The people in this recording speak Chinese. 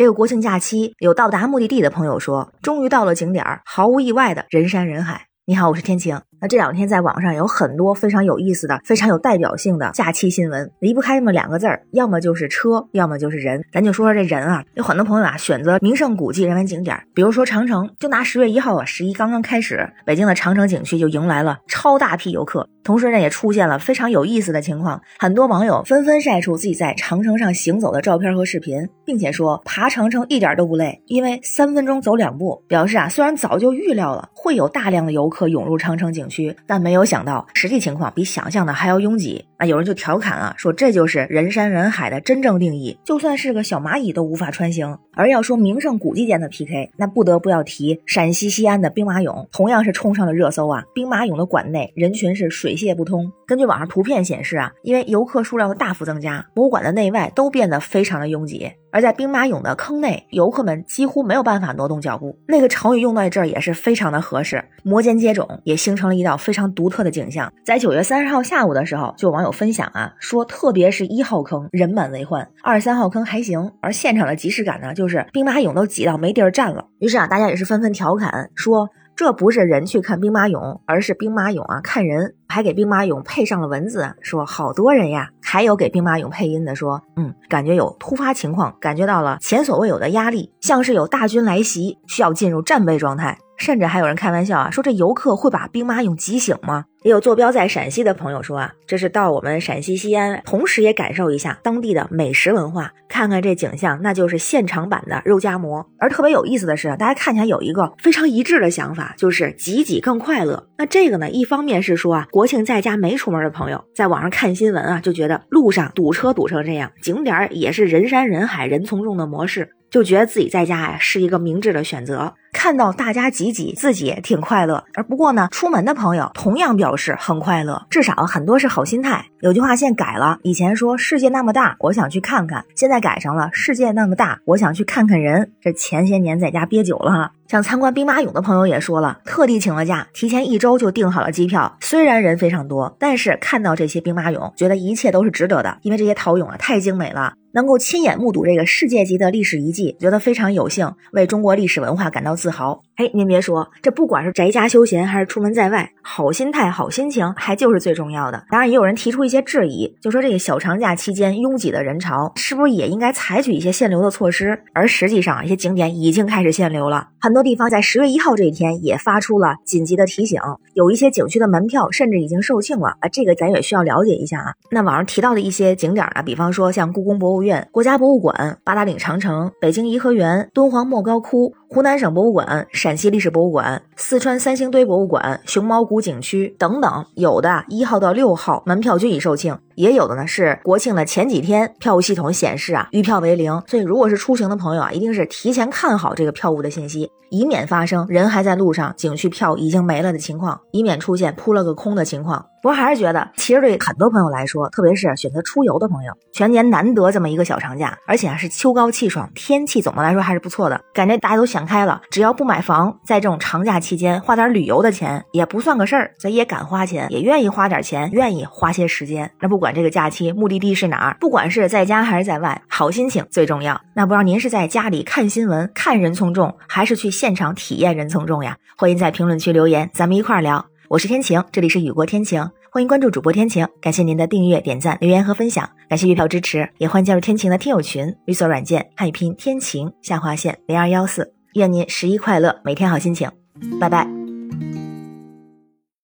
这个国庆假期，有到达目的地的朋友说，终于到了景点儿，毫无意外的人山人海。你好，我是天晴。那这两天在网上有很多非常有意思的、非常有代表性的假期新闻，离不开这么两个字儿，要么就是车，要么就是人。咱就说说这人啊，有很多朋友啊选择名胜古迹、人文景点，比如说长城，就拿十月一号啊，十一刚刚开始，北京的长城景区就迎来了超大批游客，同时呢也出现了非常有意思的情况，很多网友纷纷晒出自己在长城上行走的照片和视频，并且说爬长城一点都不累，因为三分钟走两步。表示啊，虽然早就预料了会有大量的游客涌入长城景区，但没有想到实际情况比想象的还要拥挤。那有人就调侃啊，说这就是人山人海的真正定义，就算是个小蚂蚁都无法穿行。而要说名胜古迹间的 PK，那不得不要提陕西西安的兵马俑，同样是冲上了热搜啊。兵马俑的馆内人群是水泄不通。根据网上图片显示啊，因为游客数量的大幅增加，博物馆的内外都变得非常的拥挤。而在兵马俑的坑内，游客们几乎没有办法挪动脚步。那个成语用在这儿也是非常的合适，摩肩接踵也形成了一道非常独特的景象。在九月三十号下午的时候，就有网友分享啊，说特别是一号坑人满为患，二三号坑还行，而现场的即视感呢，就是是兵马俑都挤到没地儿站了。于是啊，大家也是纷纷调侃说。这不是人去看兵马俑，而是兵马俑啊看人，还给兵马俑配上了文字，说好多人呀。还有给兵马俑配音的说，嗯，感觉有突发情况，感觉到了前所未有的压力，像是有大军来袭，需要进入战备状态。甚至还有人开玩笑啊，说这游客会把兵马俑挤醒吗？也有坐标在陕西的朋友说啊，这是到我们陕西西安，同时也感受一下当地的美食文化，看看这景象，那就是现场版的肉夹馍。而特别有意思的是，大家看起来有一个非常一致的想法，就是挤挤更快乐。那这个呢，一方面是说啊，国庆在家没出门的朋友，在网上看新闻啊，就觉得路上堵车堵成这样，景点也是人山人海、人从众的模式。就觉得自己在家呀是一个明智的选择，看到大家挤挤，自己也挺快乐。而不过呢，出门的朋友同样表示很快乐，至少很多是好心态。有句话现改了，以前说世界那么大，我想去看看，现在改成了世界那么大，我想去看看人。这前些年在家憋久了哈，想参观兵马俑的朋友也说了，特地请了假，提前一周就订好了机票。虽然人非常多，但是看到这些兵马俑，觉得一切都是值得的，因为这些陶俑啊太精美了。能够亲眼目睹这个世界级的历史遗迹，觉得非常有幸，为中国历史文化感到自豪。哎，您别说，这不管是宅家休闲还是出门在外，好心态、好心情还就是最重要的。当然，也有人提出一一些质疑，就说这个小长假期间拥挤的人潮，是不是也应该采取一些限流的措施？而实际上，一些景点已经开始限流了，很多地方在十月一号这一天也发出了紧急的提醒，有一些景区的门票甚至已经售罄了啊，这个咱也需要了解一下啊。那网上提到的一些景点呢，比方说像故宫博物院、国家博物馆、八达岭长城、北京颐和园、敦煌莫高窟。湖南省博物馆、陕西历史博物馆、四川三星堆博物馆、熊猫谷景区等等，有的一号到六号门票均已售罄，也有的呢是国庆的前几天，票务系统显示啊余票为零。所以如果是出行的朋友啊，一定是提前看好这个票务的信息，以免发生人还在路上，景区票已经没了的情况，以免出现扑了个空的情况。不过还是觉得，其实对很多朋友来说，特别是选择出游的朋友，全年难得这么一个小长假，而且啊是秋高气爽，天气总的来说还是不错的，感觉大家都想开了，只要不买房，在这种长假期间花点旅游的钱也不算个事儿，咱也敢花钱，也愿意花点钱，愿意花些时间。那不管这个假期目的地是哪儿，不管是在家还是在外，好心情最重要。那不知道您是在家里看新闻看人从众，还是去现场体验人从众呀？欢迎在评论区留言，咱们一块儿聊。我是天晴，这里是雨过天晴，欢迎关注主播天晴，感谢您的订阅、点赞、留言和分享，感谢月票支持，也欢迎加入天晴的听友群，绿色软件汉语拼天晴下划线零二幺四，愿您十一快乐，每天好心情，拜拜。